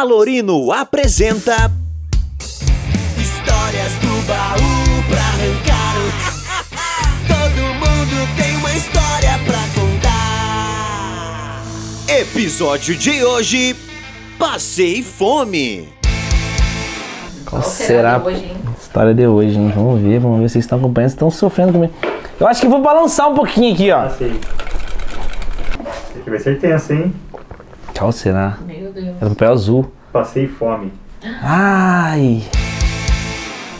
Alorino apresenta Histórias do baú pra arrancar. Todo mundo tem uma história pra contar. episódio de hoje Passei Fome. Qual será a história de hoje, hein? Vamos ver, vamos ver se vocês estão acompanhando, se estão sofrendo comigo. Eu acho que vou balançar um pouquinho aqui, ó. Passei. Aqui vai ser tenso, hein? Qual será? Meu Deus. É do papel azul. Passei fome. Ai!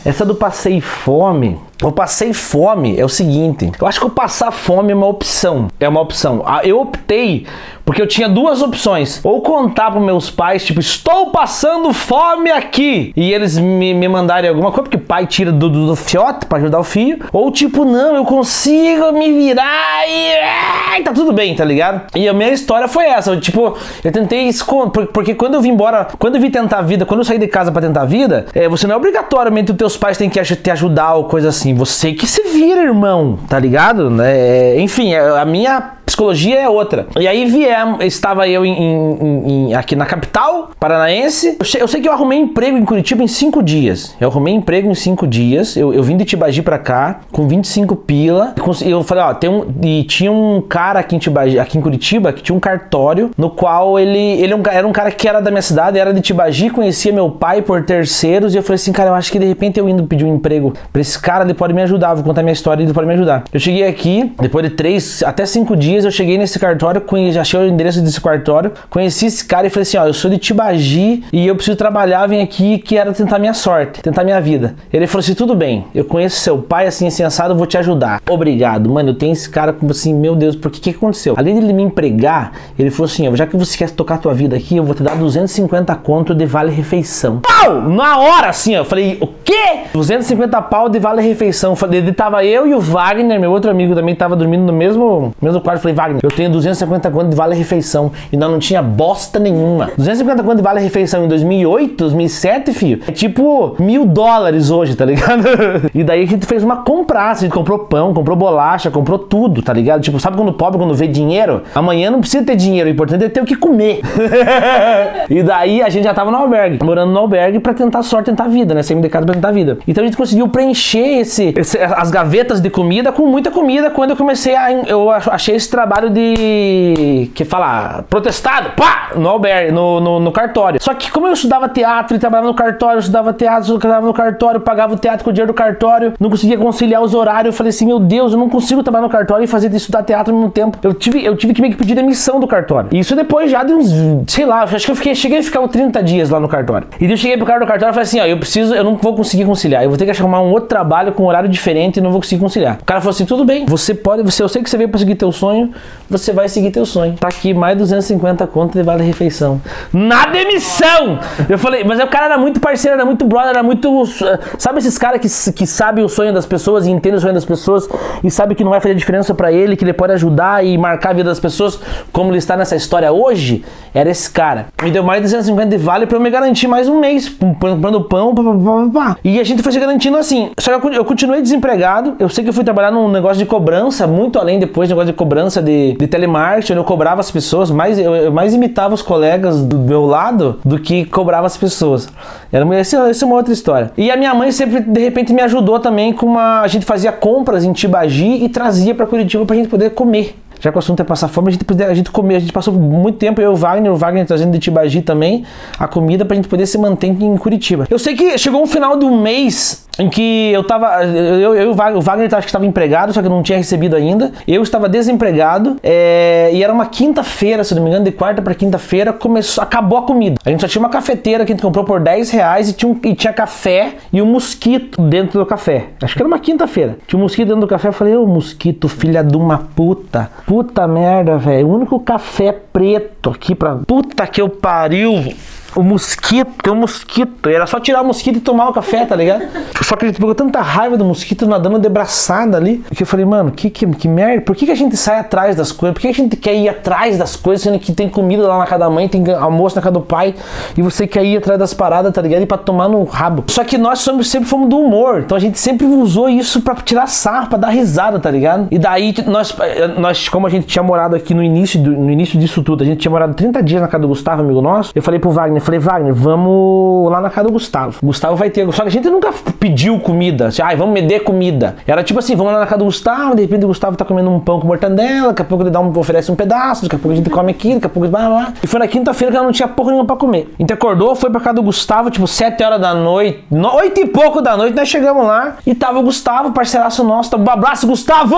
Essa do passei fome. O passei fome é o seguinte. Eu acho que o passar fome é uma opção. É uma opção. Ah, Eu optei porque eu tinha duas opções. Ou contar para meus pais, tipo, estou passando fome aqui. E eles me, me mandarem alguma coisa, porque o pai tira do, do, do fiote para ajudar o filho. Ou tipo, não, eu consigo me virar e tá tudo bem, tá ligado? E a minha história foi essa. Eu, tipo, eu tentei esconder. Porque quando eu vim embora, quando eu vim tentar a vida, quando eu saí de casa para tentar a vida, é, você não é obrigatoriamente os teus pais têm que te ajudar ou coisa assim. Você que se vira, irmão, tá ligado? É, enfim, é, a minha psicologia é outra. E aí viemos, estava eu em, em- em- aqui na capital paranaense. Eu, che- eu sei que eu arrumei emprego em Curitiba em cinco dias. Eu arrumei emprego em cinco dias. Eu, eu vim de Tibagi pra cá com 25 pila. Eu falei, ó, tem um. E tinha um cara aqui em Tibagi, aqui em Curitiba, que tinha um cartório no qual ele, ele é era um cara que era da minha cidade, era de Tibagi, conhecia meu pai por terceiros. E eu falei assim, cara, eu acho que de repente eu indo pedir um emprego pra esse cara, ele pode me ajudar. Vou contar minha história ele pode me ajudar. Eu cheguei aqui, depois de três, até cinco dias, eu cheguei nesse cartório, conheci, achei o endereço desse cartório, conheci esse cara e falei assim: ó, eu sou de Tibagi e eu preciso trabalhar, vim aqui que era tentar minha sorte, tentar minha vida. Ele falou assim: tudo bem, eu conheço seu pai, assim, eu vou te ajudar. Obrigado, mano. Eu tenho esse cara como assim, meu Deus, por que que aconteceu? Além dele me empregar, ele falou assim: ó, já que você quer tocar tua vida aqui, eu vou te dar 250 conto de vale refeição. Pau! Na hora, assim, ó, eu falei: o quê? 250 pau de vale refeição. Falei, ele tava eu e o Wagner, meu outro amigo também tava dormindo no mesmo, mesmo quarto. Falei, Wagner, eu tenho 250 conto de vale refeição. E nós não tinha bosta nenhuma. 250 conto de vale refeição em 2008, 2007, filho. É tipo mil dólares hoje, tá ligado? e daí a gente fez uma compraça. A gente comprou pão, comprou bolacha, comprou tudo, tá ligado? Tipo, sabe quando o pobre, quando vê dinheiro? Amanhã não precisa ter dinheiro, o importante é ter o que comer. e daí a gente já tava no albergue, morando no albergue pra tentar sorte, tentar vida, né? Saímos de casa pra tentar vida. Então a gente conseguiu preencher esse, esse- as gavetas de comida com muita comida quando eu comecei a. Eu ach- achei esse trabalho de. que falar? Protestado, pá! No albergue, no, no, no cartório. Só que como eu estudava teatro e trabalhava no cartório, eu estudava teatro, eu trabalhava no cartório, pagava o teatro com o dinheiro do cartório, não conseguia conciliar os horários. Eu falei assim, meu Deus, eu não consigo trabalhar no cartório e fazer de estudar teatro ao mesmo tempo. Eu tive, eu tive que meio que pedir demissão do cartório. E isso depois já de uns, sei lá, acho que eu fiquei, cheguei a ficar uns 30 dias lá no cartório. E eu cheguei pro cara do cartório e falei assim, ó, eu preciso, eu não vou conseguir conciliar. Eu vou ter que arrumar um outro trabalho com horário diferente e não vou conseguir conciliar. O cara falou assim, tudo bem, você pode, você, eu sei que você veio pra seguir teu sonho, sonho você vai seguir teu sonho. Tá aqui mais 250 conto de vale refeição. Na demissão! Eu falei, mas o cara era muito parceiro, era muito brother, era muito. Sabe esses caras que, que sabem o sonho das pessoas e entendem o sonho das pessoas e sabe que não vai fazer diferença pra ele, que ele pode ajudar e marcar a vida das pessoas, como ele está nessa história hoje? Era esse cara. Me deu mais de 250 de vale pra eu me garantir mais um mês, comprando pão, pá, pá, pá. E a gente foi se garantindo assim. Só que eu continuei desempregado. Eu sei que eu fui trabalhar num negócio de cobrança, muito além depois, negócio de cobrança de, de telemarketing, eu cobrava as pessoas, mais, eu, eu mais imitava os colegas do meu lado do que cobrava as pessoas. Era essa, essa é uma outra história. E a minha mãe sempre, de repente, me ajudou também com uma. A gente fazia compras em Tibagi e trazia pra Curitiba pra gente poder comer. Já que o assunto é passar fome, a gente, poder- a gente comia, a gente passou muito tempo, eu e o Wagner, o Wagner trazendo de Tibagi também, a comida pra gente poder se manter em Curitiba. Eu sei que chegou um final do mês em que eu tava. Eu, eu o Wagner, Wagner acho que estava empregado, só que eu não tinha recebido ainda. Eu estava desempregado, é, e era uma quinta-feira, se não me engano, de quarta pra quinta-feira, começou, acabou a comida. A gente só tinha uma cafeteira que a gente comprou por 10 reais e tinha, um- e tinha café e um mosquito dentro do café. Acho que era uma quinta-feira. Tinha um mosquito dentro do café. Eu falei, ô mosquito, filha de uma puta. Puta merda, velho. O único café preto aqui pra. Puta que eu pariu. O mosquito, tem um mosquito. Era só tirar o mosquito e tomar o café, tá ligado? Só que gente pegou tanta raiva do mosquito nadando de braçada ali. Que eu falei, mano, que, que, que merda. Por que, que a gente sai atrás das coisas? Por que a gente quer ir atrás das coisas, sendo que tem comida lá na casa da mãe, tem almoço na casa do pai, e você quer ir atrás das paradas, tá ligado? E pra tomar no rabo. Só que nós somos, sempre fomos do humor. Então a gente sempre usou isso pra tirar sarro, pra dar risada, tá ligado? E daí nós, nós como a gente tinha morado aqui no início, do- no início disso tudo, a gente tinha morado 30 dias na casa do Gustavo, amigo nosso, eu falei pro Wagner, falei, Wagner, vamos lá na casa do Gustavo. Gustavo vai ter. Só que a gente nunca pediu comida. Assim, ai, vamos me dar comida. Era tipo assim, vamos lá na casa do Gustavo, de repente o Gustavo tá comendo um pão com mortandela, daqui a pouco ele dá um, oferece um pedaço, daqui a pouco a gente come aqui, daqui a pouco blá, blá. E foi na quinta-feira que ela não tinha porra nenhuma pra comer. Gente acordou, foi pra casa do Gustavo, tipo, 7 horas da noite, no, 8 e pouco da noite, nós chegamos lá e tava o Gustavo, parceiraço nosso, um abraço, Gustavo!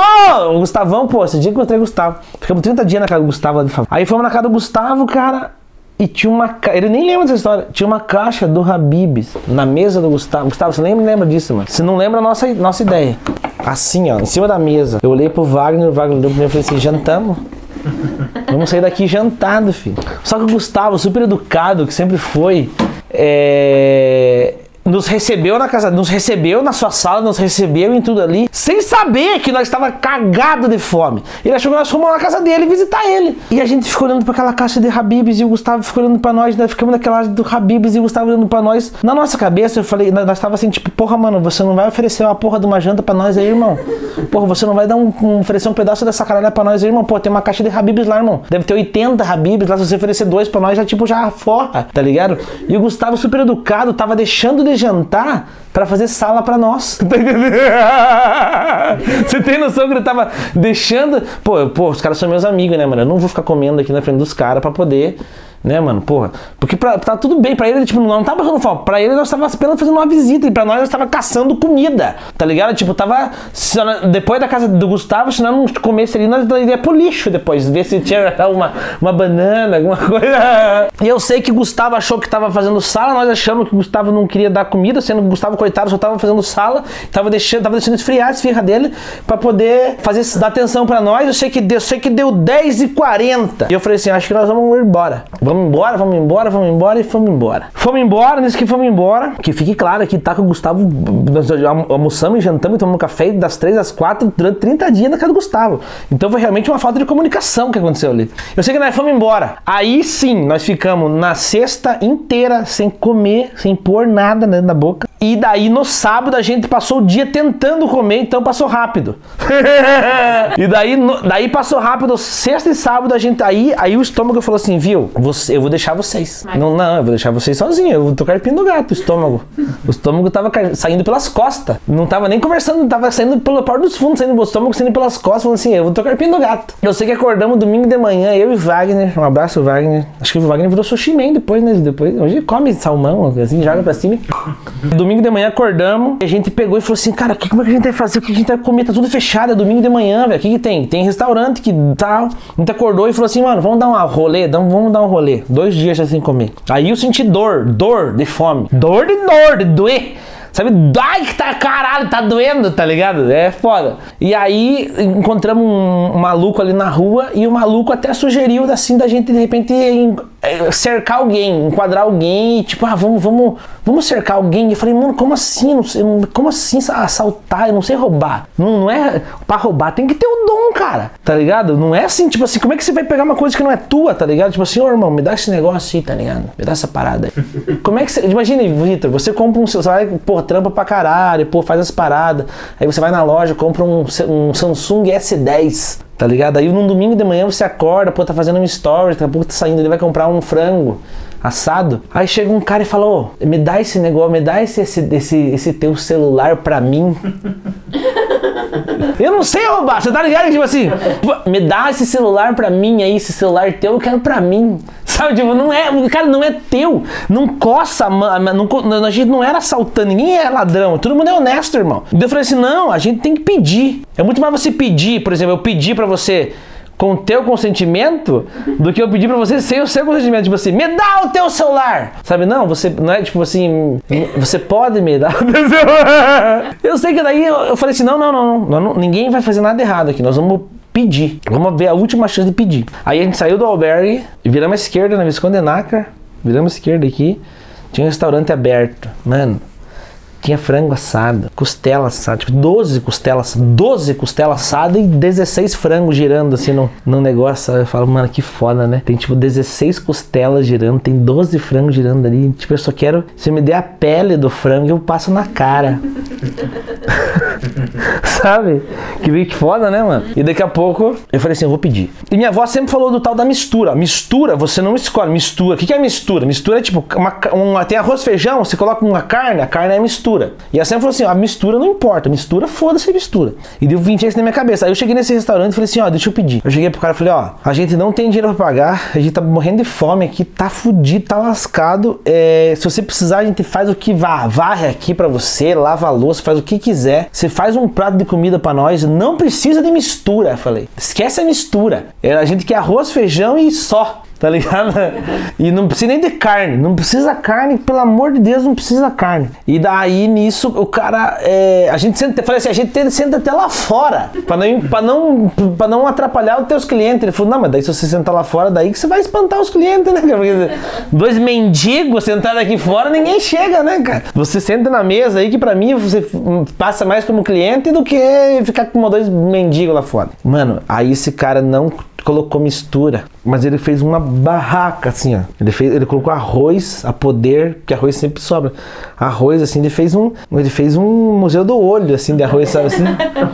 O Gustavão, pô, esse dia que eu encontrei o Gustavo. Ficamos 30 dias na casa do Gustavo lá de favor. Aí fomos na casa do Gustavo, cara. E tinha uma. Ele nem lembra dessa história. Tinha uma caixa do Habibs na mesa do Gustavo. Gustavo, você nem lembra disso, mano. Você não lembra a nossa, nossa ideia. Assim, ó, em cima da mesa. Eu olhei pro Wagner, o Wagner olhou pra mim e falei assim: jantamos. Vamos sair daqui jantado, filho. Só que o Gustavo, super educado, que sempre foi, é nos recebeu na casa, nos recebeu na sua sala, nos recebeu em tudo ali, sem saber que nós estava cagado de fome. Ele achou que nós fomos na casa dele visitar ele. E a gente ficou olhando para aquela caixa de Habibs e o Gustavo ficou olhando para nós, nós ficamos naquela do Habibs e o Gustavo olhando para nós. Na nossa cabeça eu falei, nós estava assim, tipo, porra, mano, você não vai oferecer uma porra de uma janta para nós aí, irmão. Porra, você não vai dar um, um oferecer um pedaço dessa caralho para nós aí, irmão. Pô, tem uma caixa de Habibs lá, irmão. Deve ter 80 Habibs lá, se você oferecer dois para nós, já tipo já forra, tá ligado? E o Gustavo super educado, tava deixando de jantar para fazer sala para nós. Tá? Você tem noção que ele tava deixando. Pô, pô, os caras são meus amigos, né, mano? Eu não vou ficar comendo aqui na frente dos caras para poder né, mano? Porra. Porque pra, tá tudo bem, pra ele, tipo, não tava passando fome. Pra ele, nós tava apenas fazendo uma visita. E pra nós, nós tava caçando comida. Tá ligado? Tipo, tava. Depois da casa do Gustavo, se nós não comesse ali, nós iria pro lixo depois. Ver se tinha uma, uma banana, alguma coisa. E eu sei que Gustavo achou que tava fazendo sala. Nós achamos que Gustavo não queria dar comida, sendo que Gustavo, coitado, só tava fazendo sala. Tava deixando, tava deixando esfriar a esfirra dele pra poder fazer, dar atenção pra nós. Eu sei que deu, eu sei que deu 10h40. E eu falei assim: acho que nós vamos embora. Vamos vamos embora, vamos embora, vamos embora e fomos embora. Fomos embora, nisso que fomos embora, que fique claro que tá com o Gustavo, nós almoçamos jantamos e tomamos café das 3 às 4 durante 30 dias na casa do Gustavo. Então foi realmente uma falta de comunicação que aconteceu ali. Eu sei que nós fomos embora. Aí sim, nós ficamos na sexta inteira sem comer, sem pôr nada da boca. E daí no sábado a gente passou o dia tentando comer, então passou rápido. e daí, no, daí passou rápido, sexta e sábado a gente aí, aí o estômago falou assim, viu? Você, eu vou deixar vocês. Não, não, eu vou deixar vocês sozinho, eu vou tocar pino do gato, o estômago. O estômago tava saindo pelas costas. Não tava nem conversando, tava saindo pelo porta dos fundos, saindo o estômago saindo pelas costas, falando assim, eu vou tocar pino do gato. Eu sei que acordamos domingo de manhã, eu e Wagner, um abraço Wagner. Acho que o Wagner virou sushi man depois, né? Depois, hoje come salmão, assim, joga pra cima. Domingo domingo de manhã acordamos e a gente pegou e falou assim, cara, que, como é que a gente vai fazer? O que a gente vai comer? Tá tudo fechado, é domingo de manhã, velho. O que, que tem? Tem restaurante que tal. A gente acordou e falou assim, mano, vamos dar um rolê, vamos dar um rolê. Dois dias já sem comer. Aí eu senti dor, dor de fome. Dor de dor, de doer. Sabe? Ai, que tá caralho, tá doendo, tá ligado? É foda. E aí encontramos um, maluco ali na rua e o maluco até sugeriu assim da gente de repente cercar alguém, enquadrar alguém, tipo, ah, vamos, vamos, vamos cercar alguém. E eu falei, mano, como assim? Como assim assaltar? Eu não sei roubar. Não, não é para roubar, tem que ter o dom, cara. Tá ligado? Não é assim, tipo assim, como é que você vai pegar uma coisa que não é tua, tá ligado? Tipo assim, ô irmão, me dá esse negócio aí, tá ligado? Me dá essa parada aí. Como é que você. Imagina, Vitor, você compra um. Você vai, pô, trampa pra caralho, pô, faz as paradas. Aí você vai na loja, compra um, um Samsung S10. Tá ligado? Aí num domingo de manhã você acorda, pô, tá fazendo um story, daqui a pouco tá saindo, ele vai comprar um frango assado. Aí chega um cara e fala, ô, me dá esse negócio, me dá esse, esse, esse, esse teu celular pra mim. Eu não sei roubar, você tá ligado? Tipo assim, me dá esse celular pra mim aí, esse celular teu, eu quero pra mim. Sabe, tipo, não é, cara, não é teu. Não coça, não, a gente não era assaltando, ninguém é ladrão, todo mundo é honesto, irmão. eu falei assim, não, a gente tem que pedir. É muito mais você pedir, por exemplo, eu pedir pra você com o teu consentimento do que eu pedir para você sem o seu consentimento. Tipo assim, me dá o teu celular! Sabe, não, você não é tipo assim, você pode me dar o teu celular. Eu sei que daí eu, eu falei assim: não, não, não, não, não, ninguém vai fazer nada errado aqui, nós vamos pedir. Vamos ver a última chance de pedir. Aí a gente saiu do albergue, viramos à esquerda na Visconde Nácar, viramos à esquerda aqui, tinha um restaurante aberto. Mano, tinha frango assado, costela assada, tipo 12 costelas, 12 costelas assadas e 16 frangos girando assim no, no negócio. Eu falo, mano, que foda, né? Tem tipo 16 costelas girando, tem 12 frangos girando ali. Tipo, eu só quero, se me der a pele do frango, eu passo na cara. Sabe? Que meio que foda, né, mano? E daqui a pouco eu falei assim, eu vou pedir. E minha avó sempre falou do tal da mistura. Mistura, você não escolhe. Mistura. O que que é mistura? Mistura é tipo, uma, uma- tem arroz, feijão, você coloca uma carne, a carne é mistura. E ela sempre falou assim, ó, a mistura não importa. Mistura, foda-se mistura. E deu 20 isso na minha cabeça. Aí eu cheguei nesse restaurante e falei assim, ó, deixa eu pedir. Eu cheguei pro cara e falei, ó, a gente não tem dinheiro pra pagar, a gente tá morrendo de fome aqui, tá fudido, tá lascado. É, se você precisar, a gente faz o que vá, varre aqui pra você, lava a louça, faz o que quiser. Você faz um prato de comida pra nós, não precisa de mistura. Falei, esquece a mistura. É, A gente quer arroz, feijão e só. Tá ligado? E não precisa nem de carne. Não precisa carne, pelo amor de Deus, não precisa carne. E daí nisso o cara. é, a gente senta, falei assim, a gente senta até lá fora. Pra não, pra, não, pra não atrapalhar os teus clientes. Ele falou, não, mas daí se você sentar lá fora, daí que você vai espantar os clientes, né, cara? Porque dois mendigos sentados aqui fora, ninguém chega, né, cara? Você senta na mesa aí que pra mim você passa mais como cliente do que ficar com dois mendigos lá fora. Mano, aí esse cara não colocou mistura, mas ele fez uma barraca assim, ó. Ele fez, ele colocou arroz a poder, porque arroz sempre sobra. Arroz assim, ele fez um, ele fez um museu do olho assim de arroz, sabe assim?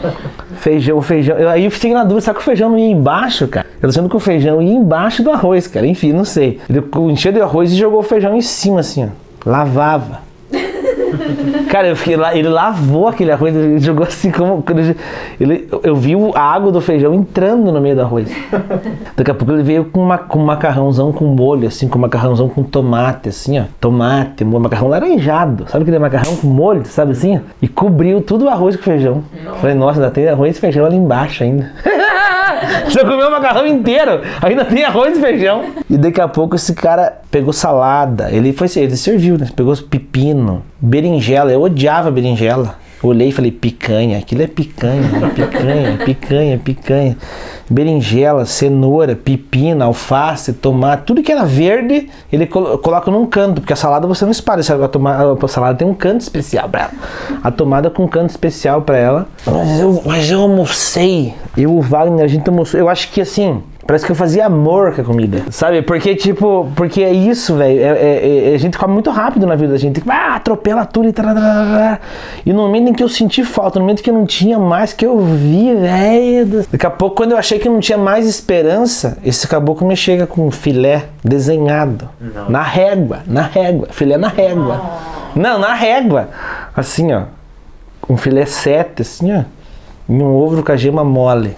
feijão, feijão. Eu, aí eu fiquei na dúvida, será que o feijão não ia embaixo, cara? Eu tô achando que o feijão ia embaixo do arroz, cara. Enfim, não sei. Ele encheu de arroz e jogou o feijão em cima assim, ó. Lavava. Cara, eu fiquei lá, ele lavou aquele arroz, ele jogou assim como. ele, eu vi a água do feijão entrando no meio do arroz. Daqui a pouco ele veio com, uma, com um macarrãozão com molho, assim, com macarrãozão com tomate, assim, ó. Tomate, macarrão laranjado. Sabe aquele macarrão com molho, sabe assim? E cobriu tudo o arroz com feijão. Falei, nossa, ainda tem arroz e feijão ali embaixo ainda. Você comeu o macarrão inteiro, ainda tem arroz e feijão. E daqui a pouco esse cara pegou salada. Ele foi ele serviu, né? Pegou pepino, berinjela. Eu odiava berinjela. Olhei e falei, picanha, aquilo é picanha, né? picanha, picanha, picanha. Berinjela, cenoura, pepino, alface, tomate, tudo que era verde, ele colo- coloca num canto, porque a salada você não espalha? A, a salada tem um canto especial pra ela. A tomada com um canto especial pra ela. Mas eu, mas eu almocei. Eu, o Wagner, a gente almoçou. Eu acho que assim, Parece que eu fazia amor com a comida. Sabe? Porque, tipo, porque é isso, velho. É, é- é- a gente come muito rápido na vida da gente. Ah, atropela tudo e tal. E no momento em que eu senti falta, no momento que eu não tinha mais, que eu vi, velho. Daqui a pouco, quando eu achei que não tinha mais esperança, esse caboclo me chega com um filé desenhado. Na régua, na régua. Filé na régua. Não, na régua. Assim, ó. Um filé sete, assim, ó. E um ovo com a gema mole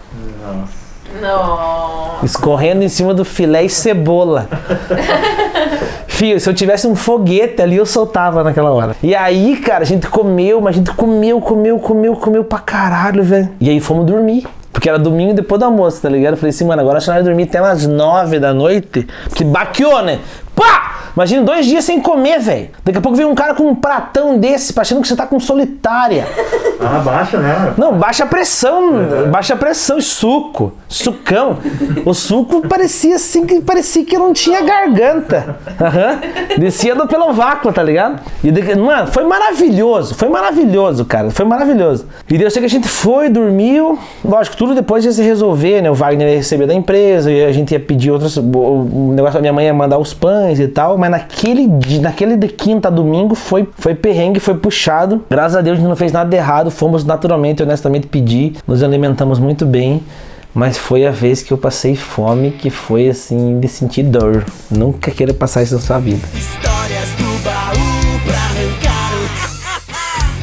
Não. escorrendo em cima do filé e cebola. Fio, se eu tivesse um foguete ali, eu soltava naquela hora. E aí, cara, a gente comeu, mas a gente comeu, comeu, comeu, comeu pra caralho, velho. E aí fomos dormir. Porque era domingo depois do almoço, tá ligado? Eu falei assim, mano, agora que nós vamos dormir até umas nove da noite. Que baqueou, né? Pá! Imagina dois dias sem comer, velho. Daqui a pouco vem um cara com um pratão desse, achando que você tá com solitária. Ah, baixa, né? Não, baixa a pressão, baixa a pressão e suco, sucão. O suco parecia assim que parecia que não tinha garganta. Aham. Descia do pelo vácuo, tá ligado? E de- mano, foi maravilhoso, foi maravilhoso, cara, foi maravilhoso. E daí eu sei que a gente foi, dormiu, lógico, tudo depois ia se resolver, né? O Wagner ia receber da empresa, e a gente ia pedir outros, o o negócio da minha mãe ia mandar os pães e tal, mas naquele dia, naquele de quinta a domingo foi, foi perrengue, foi puxado. Graças a Deus a gente não fez nada de errado, fomos naturalmente, honestamente pedir, nos alimentamos muito bem. Mas foi a vez que eu passei fome, que foi assim, de sentir dor. Nunca queira passar isso na sua vida. Histórias do baú pra arrancar.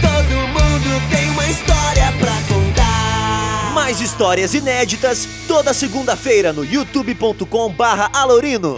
Todo mundo tem uma história pra contar. Mais histórias inéditas toda segunda-feira no youtube.com barra alorino.